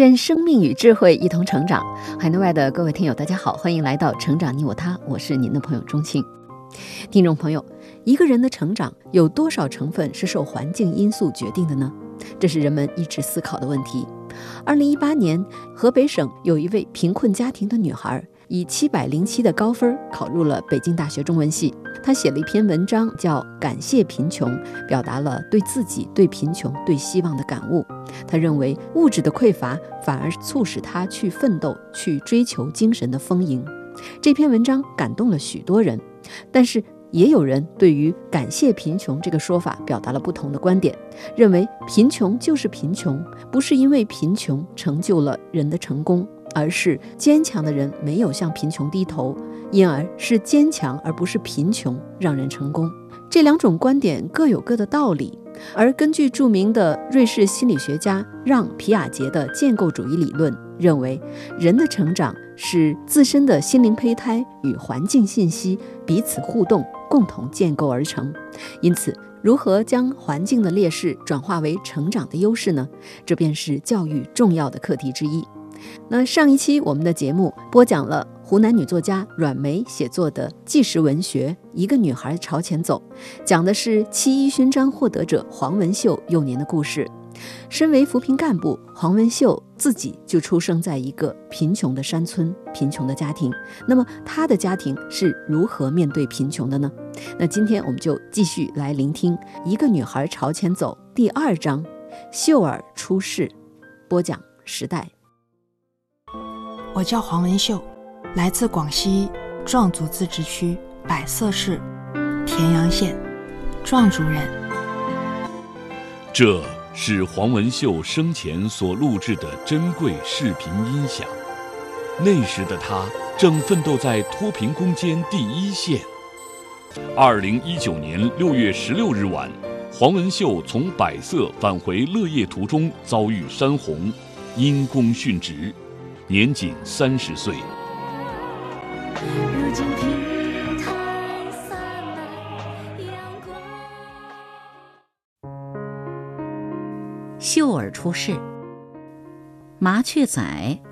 愿生命与智慧一同成长。海内外的各位听友，大家好，欢迎来到《成长你我他》，我是您的朋友钟庆。听众朋友，一个人的成长有多少成分是受环境因素决定的呢？这是人们一直思考的问题。二零一八年，河北省有一位贫困家庭的女孩，以七百零七的高分考入了北京大学中文系。他写了一篇文章，叫《感谢贫穷》，表达了对自己、对贫穷、对希望的感悟。他认为，物质的匮乏反而促使他去奋斗、去追求精神的丰盈。这篇文章感动了许多人，但是也有人对于“感谢贫穷”这个说法表达了不同的观点，认为贫穷就是贫穷，不是因为贫穷成就了人的成功，而是坚强的人没有向贫穷低头，因而是坚强而不是贫穷让人成功。这两种观点各有各的道理。而根据著名的瑞士心理学家让·皮亚杰的建构主义理论，认为人的成长是自身的心灵胚胎与环境信息彼此互动，共同建构而成。因此，如何将环境的劣势转化为成长的优势呢？这便是教育重要的课题之一。那上一期我们的节目播讲了湖南女作家阮梅写作的纪实文学《一个女孩朝前走》，讲的是七一勋章获得者黄文秀幼年的故事。身为扶贫干部，黄文秀自己就出生在一个贫穷的山村、贫穷的家庭。那么，她的家庭是如何面对贫穷的呢？那今天我们就继续来聆听《一个女孩朝前走》第二章：秀儿出世。播讲时代。我叫黄文秀，来自广西壮族自治区百色市田阳县，壮族人。这是黄文秀生前所录制的珍贵视频音响。那时的他正奋斗在脱贫攻坚第一线。二零一九年六月十六日晚，黄文秀从百色返回乐业途中遭遇山洪，因公殉职。年仅三十岁。秀儿出世。麻雀仔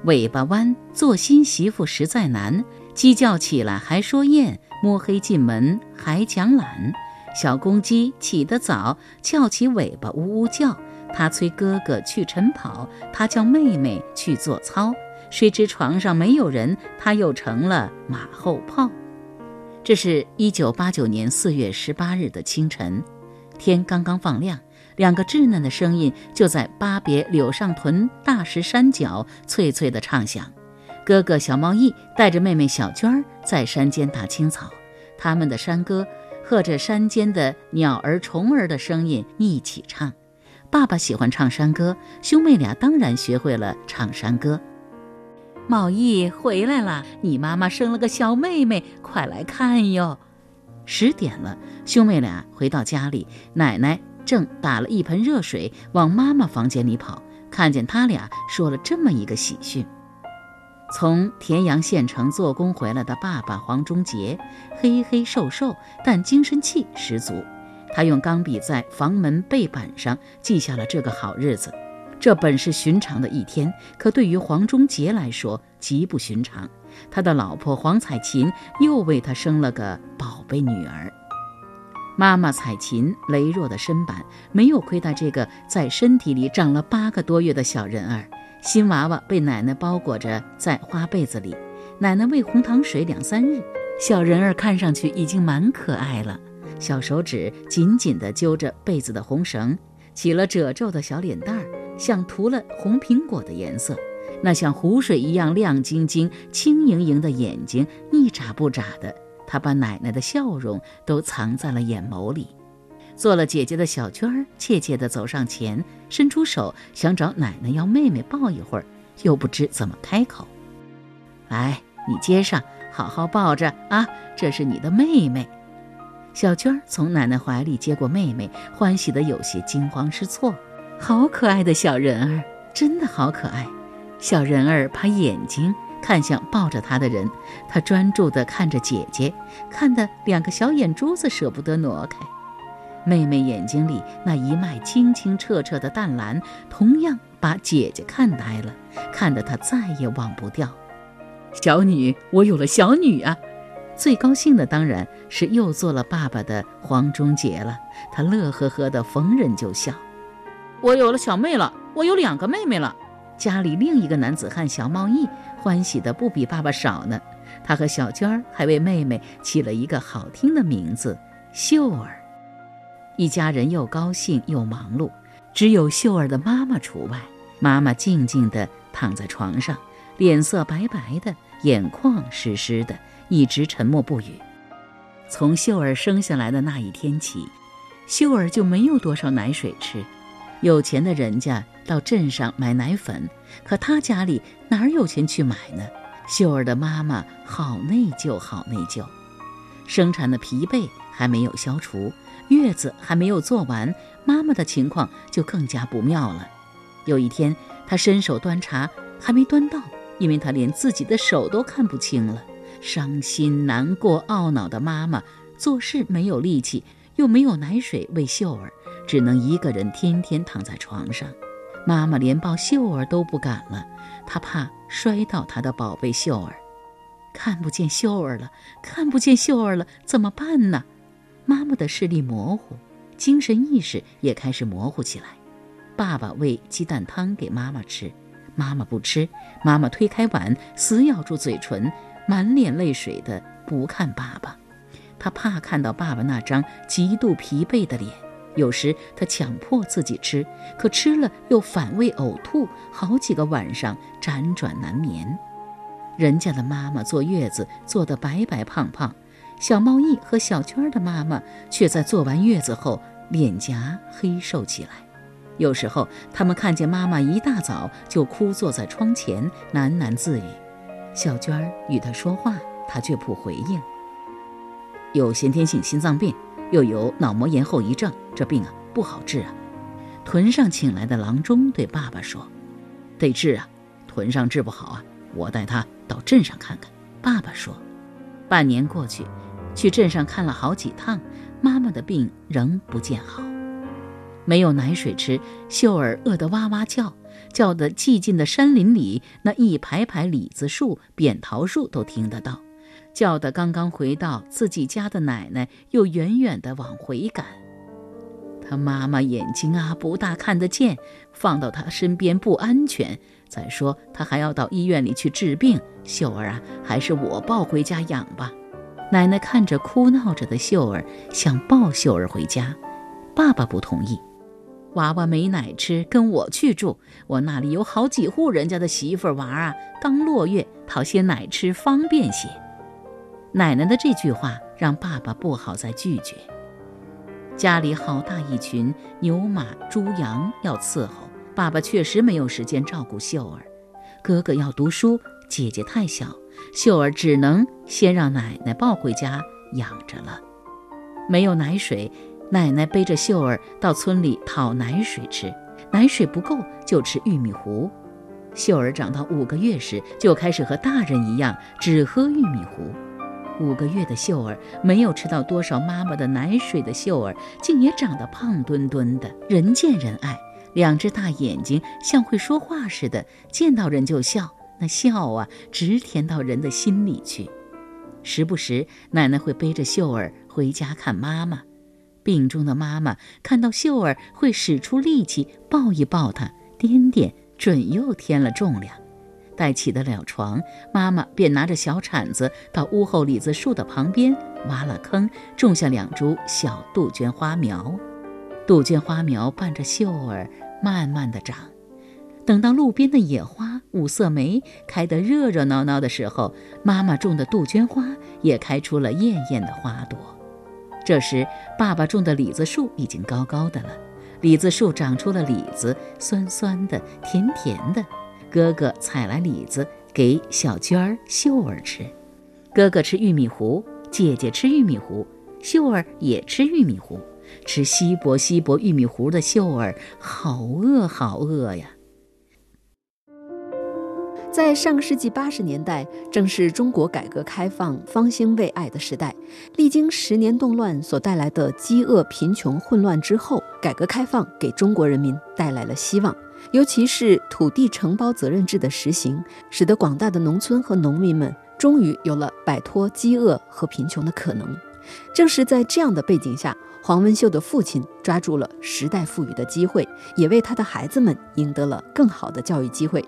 尾巴弯，做新媳妇实在难。鸡叫起来还说艳，摸黑进门还讲懒。小公鸡起得早，翘起尾巴呜呜叫。它催哥哥去晨跑，它叫妹妹去做操。谁知床上没有人，他又成了马后炮。这是一九八九年四月十八日的清晨，天刚刚放亮，两个稚嫩的声音就在巴别柳上屯大石山脚脆脆地唱响。哥哥小猫义带着妹妹小娟儿在山间打青草，他们的山歌和着山间的鸟儿虫儿的声音一起唱。爸爸喜欢唱山歌，兄妹俩当然学会了唱山歌。茂义回来了，你妈妈生了个小妹妹，快来看哟！十点了，兄妹俩回到家里，奶奶正打了一盆热水往妈妈房间里跑，看见他俩，说了这么一个喜讯：从田阳县城做工回来的爸爸黄忠杰，黑黑瘦瘦，但精神气十足。他用钢笔在房门背板上记下了这个好日子。这本是寻常的一天，可对于黄忠杰来说极不寻常。他的老婆黄彩琴又为他生了个宝贝女儿。妈妈彩琴羸弱的身板没有亏待这个在身体里长了八个多月的小人儿。新娃娃被奶奶包裹着在花被子里，奶奶喂红糖水两三日，小人儿看上去已经蛮可爱了。小手指紧紧地揪着被子的红绳，起了褶皱的小脸蛋儿。像涂了红苹果的颜色，那像湖水一样亮晶晶、轻盈盈的眼睛一眨不眨的，他把奶奶的笑容都藏在了眼眸里。做了姐姐的小娟儿怯怯地走上前，伸出手想找奶奶要妹妹抱一会儿，又不知怎么开口。来，你接上，好好抱着啊，这是你的妹妹。小娟儿从奶奶怀里接过妹妹，欢喜得有些惊慌失措。好可爱的小人儿，真的好可爱。小人儿把眼睛看向抱着他的人，他专注地看着姐姐，看得两个小眼珠子舍不得挪开。妹妹眼睛里那一脉清清澈澈的淡蓝，同样把姐姐看呆了，看得她再也忘不掉。小女，我有了小女啊！最高兴的当然是又做了爸爸的黄忠杰了，他乐呵呵的逢人就笑。我有了小妹了，我有两个妹妹了。家里另一个男子汉小茂义欢喜的不比爸爸少呢，他和小娟儿还为妹妹起了一个好听的名字秀儿。一家人又高兴又忙碌，只有秀儿的妈妈除外。妈妈静静地躺在床上，脸色白白的，眼眶湿湿的，一直沉默不语。从秀儿生下来的那一天起，秀儿就没有多少奶水吃。有钱的人家到镇上买奶粉，可他家里哪有钱去买呢？秀儿的妈妈好内疚，好内疚，生产的疲惫还没有消除。月子还没有做完，妈妈的情况就更加不妙了。有一天，她伸手端茶，还没端到，因为她连自己的手都看不清了。伤心、难过、懊恼的妈妈做事没有力气，又没有奶水喂秀儿，只能一个人天天躺在床上。妈妈连抱秀儿都不敢了，她怕摔到她的宝贝秀儿。看不见秀儿了，看不见秀儿了，怎么办呢？妈妈的视力模糊，精神意识也开始模糊起来。爸爸喂鸡蛋汤给妈妈吃，妈妈不吃。妈妈推开碗，死咬住嘴唇，满脸泪水的不看爸爸。她怕看到爸爸那张极度疲惫的脸。有时她强迫自己吃，可吃了又反胃呕吐，好几个晚上辗转难眠。人家的妈妈坐月子坐得白白胖胖。小茂义和小娟的妈妈却在坐完月子后脸颊黑瘦起来。有时候，他们看见妈妈一大早就哭坐在窗前喃喃自语。小娟与他说话，他却不回应。有先天性心脏病，又有脑膜炎后遗症，这病啊不好治啊。屯上请来的郎中对爸爸说：“得治啊，屯上治不好啊，我带他到镇上看看。”爸爸说：“半年过去。”去镇上看了好几趟，妈妈的病仍不见好。没有奶水吃，秀儿饿得哇哇叫，叫得寂静的山林里那一排排李子树、扁桃树都听得到，叫得刚刚回到自己家的奶奶又远远地往回赶。他妈妈眼睛啊不大看得见，放到他身边不安全。再说他还要到医院里去治病，秀儿啊，还是我抱回家养吧。奶奶看着哭闹着的秀儿，想抱秀儿回家，爸爸不同意。娃娃没奶吃，跟我去住，我那里有好几户人家的媳妇娃啊，刚落月，讨些奶吃方便些。奶奶的这句话让爸爸不好再拒绝。家里好大一群牛马猪羊要伺候，爸爸确实没有时间照顾秀儿。哥哥要读书，姐姐太小。秀儿只能先让奶奶抱回家养着了。没有奶水，奶奶背着秀儿到村里讨奶水吃。奶水不够，就吃玉米糊。秀儿长到五个月时，就开始和大人一样只喝玉米糊。五个月的秀儿没有吃到多少妈妈的奶水的秀儿，竟也长得胖墩墩的，人见人爱。两只大眼睛像会说话似的，见到人就笑。那笑啊，直甜到人的心里去。时不时，奶奶会背着秀儿回家看妈妈。病中的妈妈看到秀儿，会使出力气抱一抱她，掂掂，准又添了重量。待起得了床，妈妈便拿着小铲子到屋后李子树的旁边挖了坑，种下两株小杜鹃花苗。杜鹃花苗伴着秀儿慢慢的长。等到路边的野花五色梅开得热热闹闹的时候，妈妈种的杜鹃花也开出了艳艳的花朵。这时，爸爸种的李子树已经高高的了，李子树长出了李子，酸酸的，甜甜的。哥哥采来李子给小娟儿、秀儿吃，哥哥吃玉米糊，姐姐吃玉米糊，秀儿也吃玉米糊。吃稀薄稀薄玉米糊的秀儿，好饿好饿呀！在上个世纪八十年代，正是中国改革开放方兴未艾的时代。历经十年动乱所带来的饥饿、贫穷、混乱之后，改革开放给中国人民带来了希望。尤其是土地承包责任制的实行，使得广大的农村和农民们终于有了摆脱饥饿和贫穷的可能。正是在这样的背景下，黄文秀的父亲抓住了时代赋予的机会，也为他的孩子们赢得了更好的教育机会。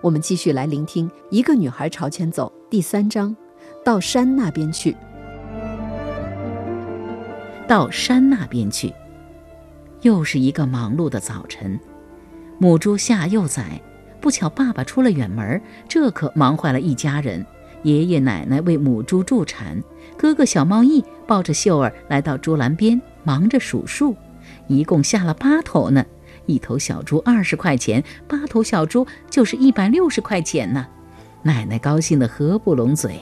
我们继续来聆听《一个女孩朝前走》第三章，到山那边去。到山那边去，又是一个忙碌的早晨。母猪下幼崽，不巧爸爸出了远门，这可忙坏了一家人。爷爷奶奶为母猪助产，哥哥小猫易抱着秀儿来到猪栏边，忙着数数，一共下了八头呢。一头小猪二十块钱，八头小猪就是一百六十块钱呢。奶奶高兴得合不拢嘴。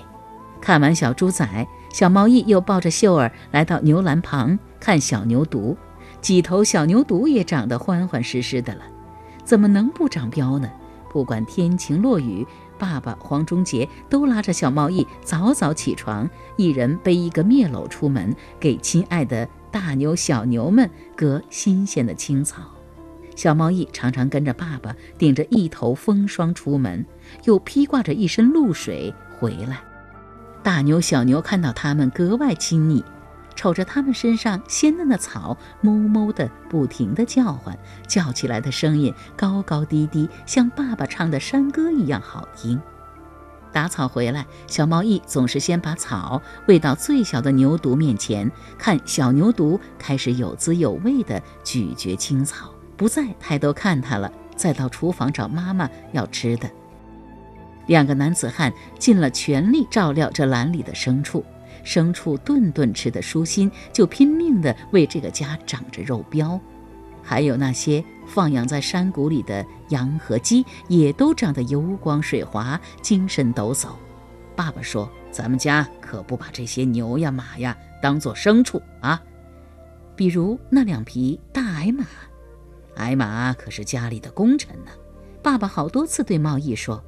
看完小猪仔，小猫易又抱着秀儿来到牛栏旁看小牛犊，几头小牛犊也长得欢欢实实的了，怎么能不长膘呢？不管天晴落雨，爸爸黄忠杰都拉着小猫易早早起床，一人背一个篾篓出门，给亲爱的大牛、小牛们割新鲜的青草。小猫易常常跟着爸爸，顶着一头风霜出门，又披挂着一身露水回来。大牛、小牛看到他们格外亲昵，瞅着他们身上鲜嫩的草，哞哞的不停地叫唤，叫起来的声音高高低低，像爸爸唱的山歌一样好听。打草回来，小猫一总是先把草喂到最小的牛犊面前，看小牛犊开始有滋有味地咀嚼青草。不再抬头看他了，再到厨房找妈妈要吃的。两个男子汉尽了全力照料这栏里的牲畜，牲畜顿顿吃得舒心，就拼命地为这个家长着肉膘。还有那些放养在山谷里的羊和鸡，也都长得油光水滑，精神抖擞。爸爸说：“咱们家可不把这些牛呀、马呀当做牲畜啊，比如那两匹大矮马。”矮马可是家里的功臣呢，爸爸好多次对茂义说：“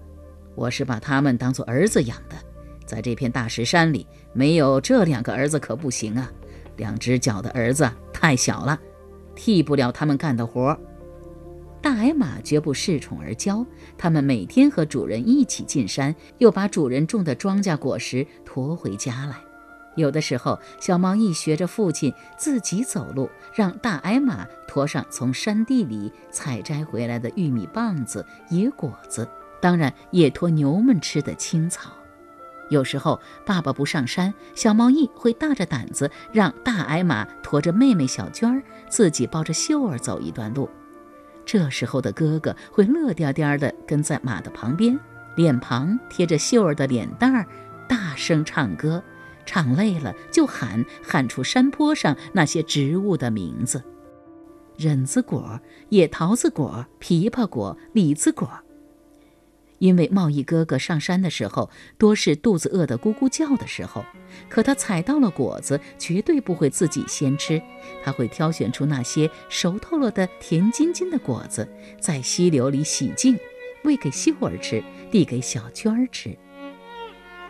我是把他们当做儿子养的，在这片大石山里，没有这两个儿子可不行啊。两只脚的儿子太小了，替不了他们干的活。”大矮马绝不恃宠而骄，他们每天和主人一起进山，又把主人种的庄稼果实驮回家来。有的时候，小猫一学着父亲自己走路，让大矮马驮上从山地里采摘回来的玉米棒子、野果子，当然也驮牛们吃的青草。有时候爸爸不上山，小猫易会大着胆子让大矮马驮着妹妹小娟儿，自己抱着秀儿走一段路。这时候的哥哥会乐颠颠地跟在马的旁边，脸庞贴着秀儿的脸蛋儿，大声唱歌。唱累了就喊，喊出山坡上那些植物的名字：忍子果、野桃子果、枇杷果、李子果。因为贸易哥哥上山的时候多是肚子饿得咕咕叫的时候，可他采到了果子，绝对不会自己先吃，他会挑选出那些熟透了的甜津津的果子，在溪流里洗净，喂给秀儿吃，递给小娟儿吃。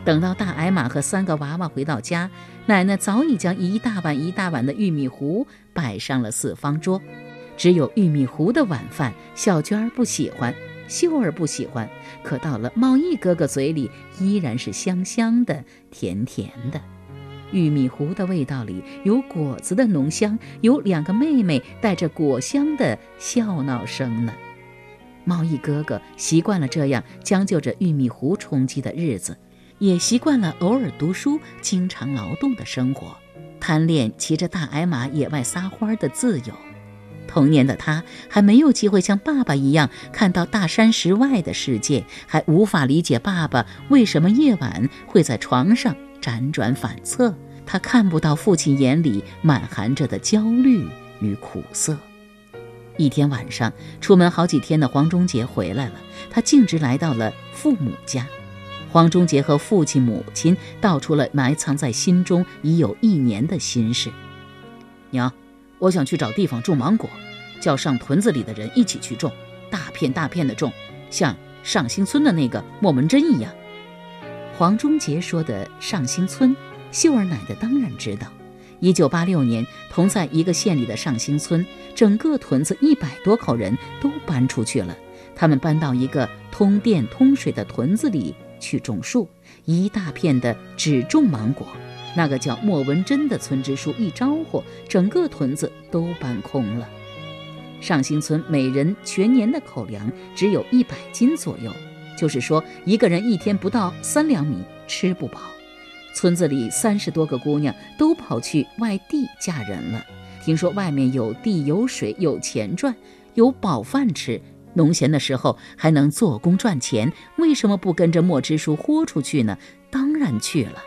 等到大矮马和三个娃娃回到家，奶奶早已将一大碗一大碗的玉米糊摆上了四方桌。只有玉米糊的晚饭，小娟儿不喜欢，秀儿不喜欢。可到了茂义哥哥嘴里，依然是香香的、甜甜的。玉米糊的味道里有果子的浓香，有两个妹妹带着果香的笑闹声呢。茂义哥哥习惯了这样将就着玉米糊充饥的日子。也习惯了偶尔读书、经常劳动的生活，贪恋骑着大矮马野外撒欢的自由。童年的他还没有机会像爸爸一样看到大山石外的世界，还无法理解爸爸为什么夜晚会在床上辗转反侧，他看不到父亲眼里满含着的焦虑与苦涩。一天晚上，出门好几天的黄忠杰回来了，他径直来到了父母家。黄忠杰和父亲、母亲道出了埋藏在心中已有一年的心事：“娘，我想去找地方种芒果，叫上屯子里的人一起去种，大片大片的种，像上兴村的那个莫文珍一样。”黄忠杰说的上兴村，秀儿奶奶当然知道。一九八六年，同在一个县里的上兴村，整个屯子一百多口人都搬出去了。他们搬到一个通电通水的屯子里去种树，一大片的只种芒果。那个叫莫文珍的村支书一招呼，整个屯子都搬空了。上兴村每人全年的口粮只有一百斤左右，就是说一个人一天不到三两米，吃不饱。村子里三十多个姑娘都跑去外地嫁人了。听说外面有地有水有钱赚，有饱饭吃，农闲的时候还能做工赚钱，为什么不跟着莫支书豁出去呢？当然去了。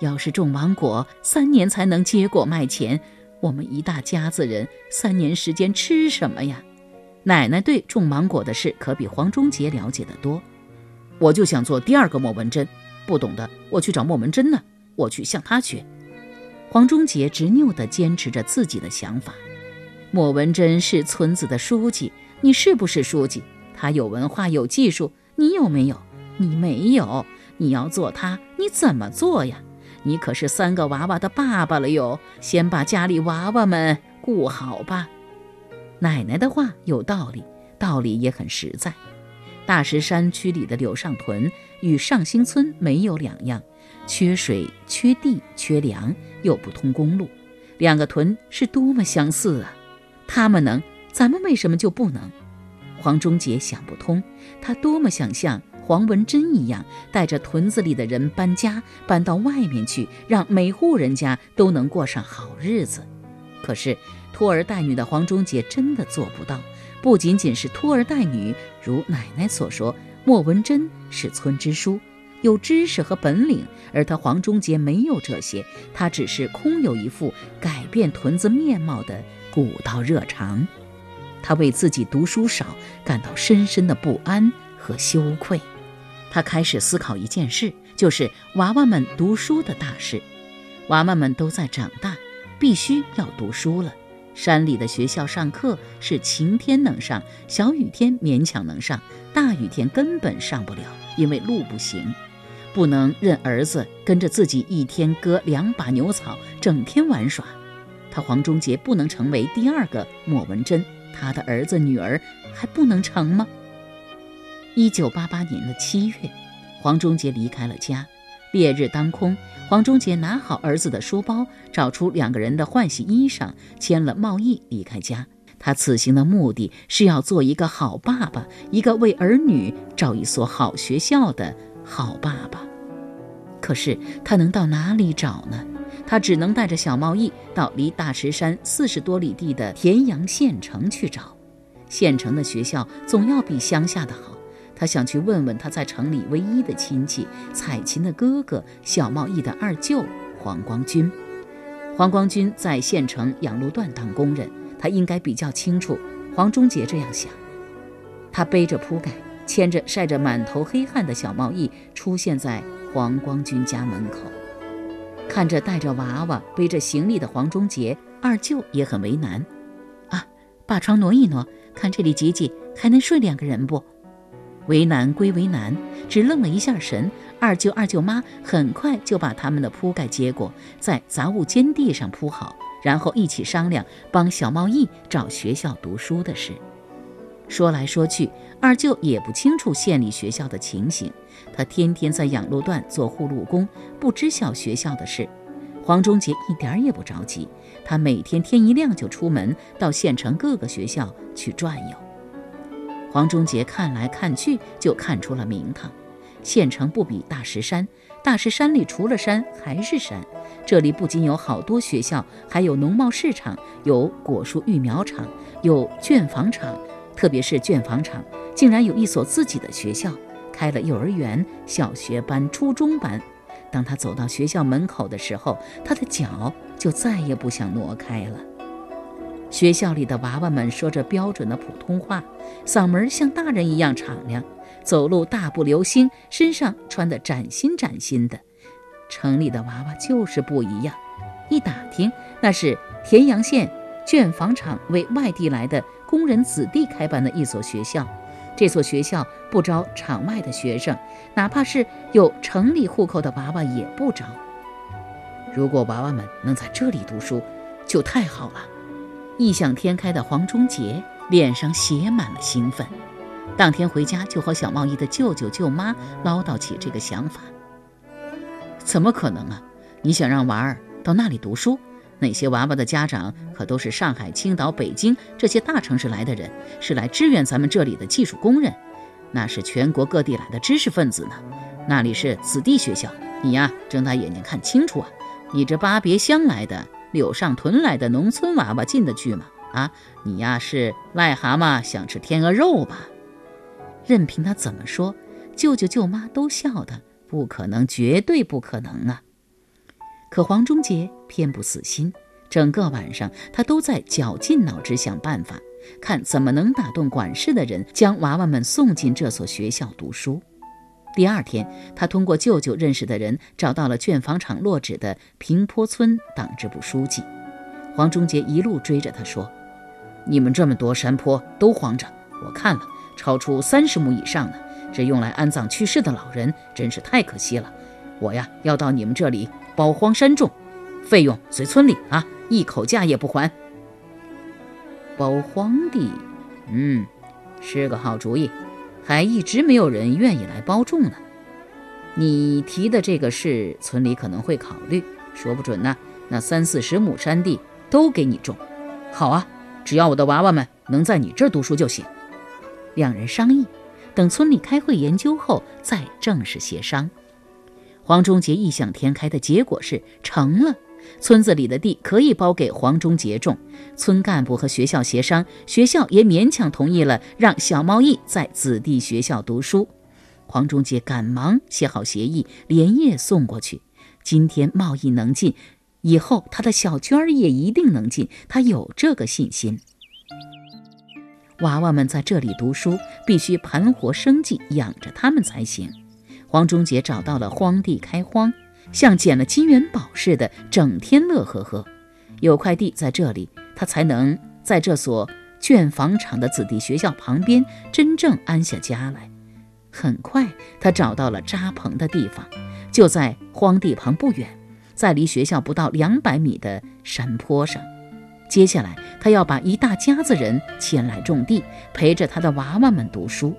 要是种芒果，三年才能结果卖钱，我们一大家子人三年时间吃什么呀？奶奶对种芒果的事可比黄忠杰了解的多。我就想做第二个莫文珍。不懂的，我去找莫文珍呢。我去向他学。黄忠杰执拗地坚持着自己的想法。莫文珍是村子的书记，你是不是书记？他有文化有技术，你有没有？你没有。你要做他，你怎么做呀？你可是三个娃娃的爸爸了哟，先把家里娃娃们顾好吧。奶奶的话有道理，道理也很实在。大石山区里的柳上屯与上兴村没有两样，缺水、缺地、缺粮，又不通公路，两个屯是多么相似啊！他们能，咱们为什么就不能？黄忠杰想不通，他多么想象黄文珍一样，带着屯子里的人搬家，搬到外面去，让每户人家都能过上好日子。可是拖儿带女的黄忠杰真的做不到。不仅仅是拖儿带女，如奶奶所说，莫文珍是村支书，有知识和本领，而他黄忠杰没有这些，他只是空有一副改变屯子面貌的古道热肠。他为自己读书少感到深深的不安和羞愧。他开始思考一件事，就是娃娃们读书的大事。娃娃们都在长大，必须要读书了。山里的学校上课是晴天能上，小雨天勉强能上，大雨天根本上不了，因为路不行。不能任儿子跟着自己一天割两把牛草，整天玩耍。他黄忠杰不能成为第二个莫文珍，他的儿子女儿还不能成吗？一九八八年的七月，黄忠杰离开了家。烈日当空，黄忠杰拿好儿子的书包，找出两个人的换洗衣裳，签了贸易，离开家。他此行的目的是要做一个好爸爸，一个为儿女找一所好学校的好爸爸。可是他能到哪里找呢？他只能带着小贸易到离大石山四十多里地的田阳县城去找。县城的学校总要比乡下的好。他想去问问他在城里唯一的亲戚彩琴的哥哥小贸易的二舅黄光军。黄光军在县城养路段当工人，他应该比较清楚。黄忠杰这样想。他背着铺盖，牵着晒着满头黑汗的小贸易，出现在黄光军家门口。看着带着娃娃、背着行李的黄忠杰，二舅也很为难。啊，把床挪一挪，看这里挤挤，还能睡两个人不？为难归为难，只愣了一下神。二舅、二舅妈很快就把他们的铺盖接过，在杂物间地上铺好，然后一起商量帮小贸易找学校读书的事。说来说去，二舅也不清楚县里学校的情形，他天天在养路段做护路工，不知晓学校的事。黄忠杰一点也不着急，他每天天一亮就出门到县城各个学校去转悠。黄忠杰看来看去，就看出了名堂。县城不比大石山，大石山里除了山还是山。这里不仅有好多学校，还有农贸市场，有果树育苗场，有卷房厂。特别是卷房厂，竟然有一所自己的学校，开了幼儿园、小学班、初中班。当他走到学校门口的时候，他的脚就再也不想挪开了。学校里的娃娃们说着标准的普通话，嗓门像大人一样敞亮，走路大步流星，身上穿得崭新崭新的。城里的娃娃就是不一样，一打听，那是田阳县卷房厂为外地来的工人子弟开办的一所学校。这所学校不招场外的学生，哪怕是有城里户口的娃娃也不招。如果娃娃们能在这里读书，就太好了。异想天开的黄忠杰脸上写满了兴奋，当天回家就和小茂义的舅舅舅妈唠叨起这个想法。怎么可能啊！你想让娃儿到那里读书？那些娃娃的家长可都是上海、青岛、北京这些大城市来的人，是来支援咱们这里的技术工人，那是全国各地来的知识分子呢。那里是子弟学校，你呀睁大眼睛看清楚啊！你这巴别乡来的。柳上屯来的农村娃娃进得去吗？啊，你呀是癞蛤蟆想吃天鹅肉吧？任凭他怎么说，舅舅舅妈都笑的不可能，绝对不可能啊！可黄忠杰偏不死心，整个晚上他都在绞尽脑汁想办法，看怎么能打动管事的人，将娃娃们送进这所学校读书。第二天，他通过舅舅认识的人找到了卷房厂落址的平坡村党支部书记黄忠杰，一路追着他说：“你们这么多山坡都荒着，我看了超出三十亩以上的，这用来安葬去世的老人，真是太可惜了。我呀要到你们这里包荒山种，费用随村里啊，一口价也不还。包荒地，嗯，是个好主意。”还一直没有人愿意来包种呢。你提的这个事，村里可能会考虑，说不准呢。那三四十亩山地都给你种，好啊，只要我的娃娃们能在你这儿读书就行。两人商议，等村里开会研究后再正式协商。黄忠杰异想天开的结果是成了。村子里的地可以包给黄忠杰种，村干部和学校协商，学校也勉强同意了，让小贸易在子弟学校读书。黄忠杰赶忙写好协议，连夜送过去。今天贸易能进，以后他的小娟儿也一定能进，他有这个信心。娃娃们在这里读书，必须盘活生计，养着他们才行。黄忠杰找到了荒地开荒。像捡了金元宝似的，整天乐呵呵。有块地在这里，他才能在这所卷房厂的子弟学校旁边真正安下家来。很快，他找到了扎棚的地方，就在荒地旁不远，在离学校不到两百米的山坡上。接下来，他要把一大家子人牵来种地，陪着他的娃娃们读书。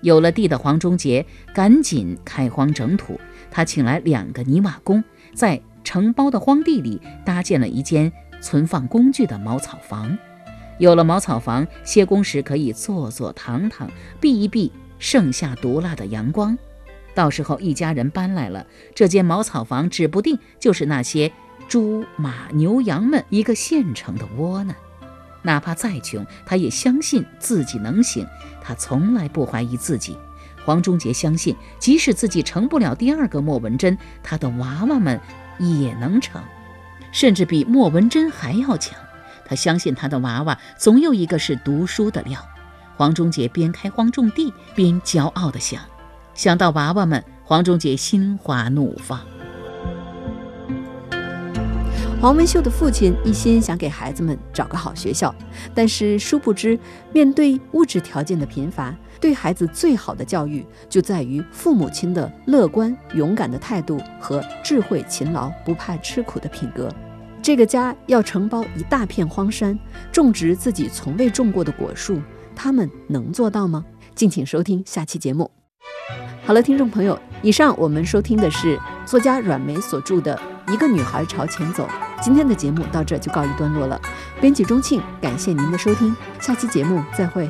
有了地的黄忠杰赶紧开荒整土。他请来两个泥瓦工，在承包的荒地里搭建了一间存放工具的茅草房。有了茅草房，歇工时可以坐坐躺躺，避一避盛夏毒辣的阳光。到时候一家人搬来了，这间茅草房指不定就是那些猪、马、牛、羊们一个现成的窝呢。哪怕再穷，他也相信自己能行。他从来不怀疑自己。黄忠杰相信，即使自己成不了第二个莫文珍，他的娃娃们也能成，甚至比莫文珍还要强。他相信他的娃娃总有一个是读书的料。黄忠杰边开荒种地边骄傲地想，想到娃娃们，黄忠杰心花怒放。黄文秀的父亲一心想给孩子们找个好学校，但是殊不知，面对物质条件的贫乏。对孩子最好的教育，就在于父母亲的乐观勇敢的态度和智慧勤劳、不怕吃苦的品格。这个家要承包一大片荒山，种植自己从未种过的果树，他们能做到吗？敬请收听下期节目。好了，听众朋友，以上我们收听的是作家阮梅所著的《一个女孩朝前走》。今天的节目到这就告一段落了。编辑钟庆，感谢您的收听，下期节目再会。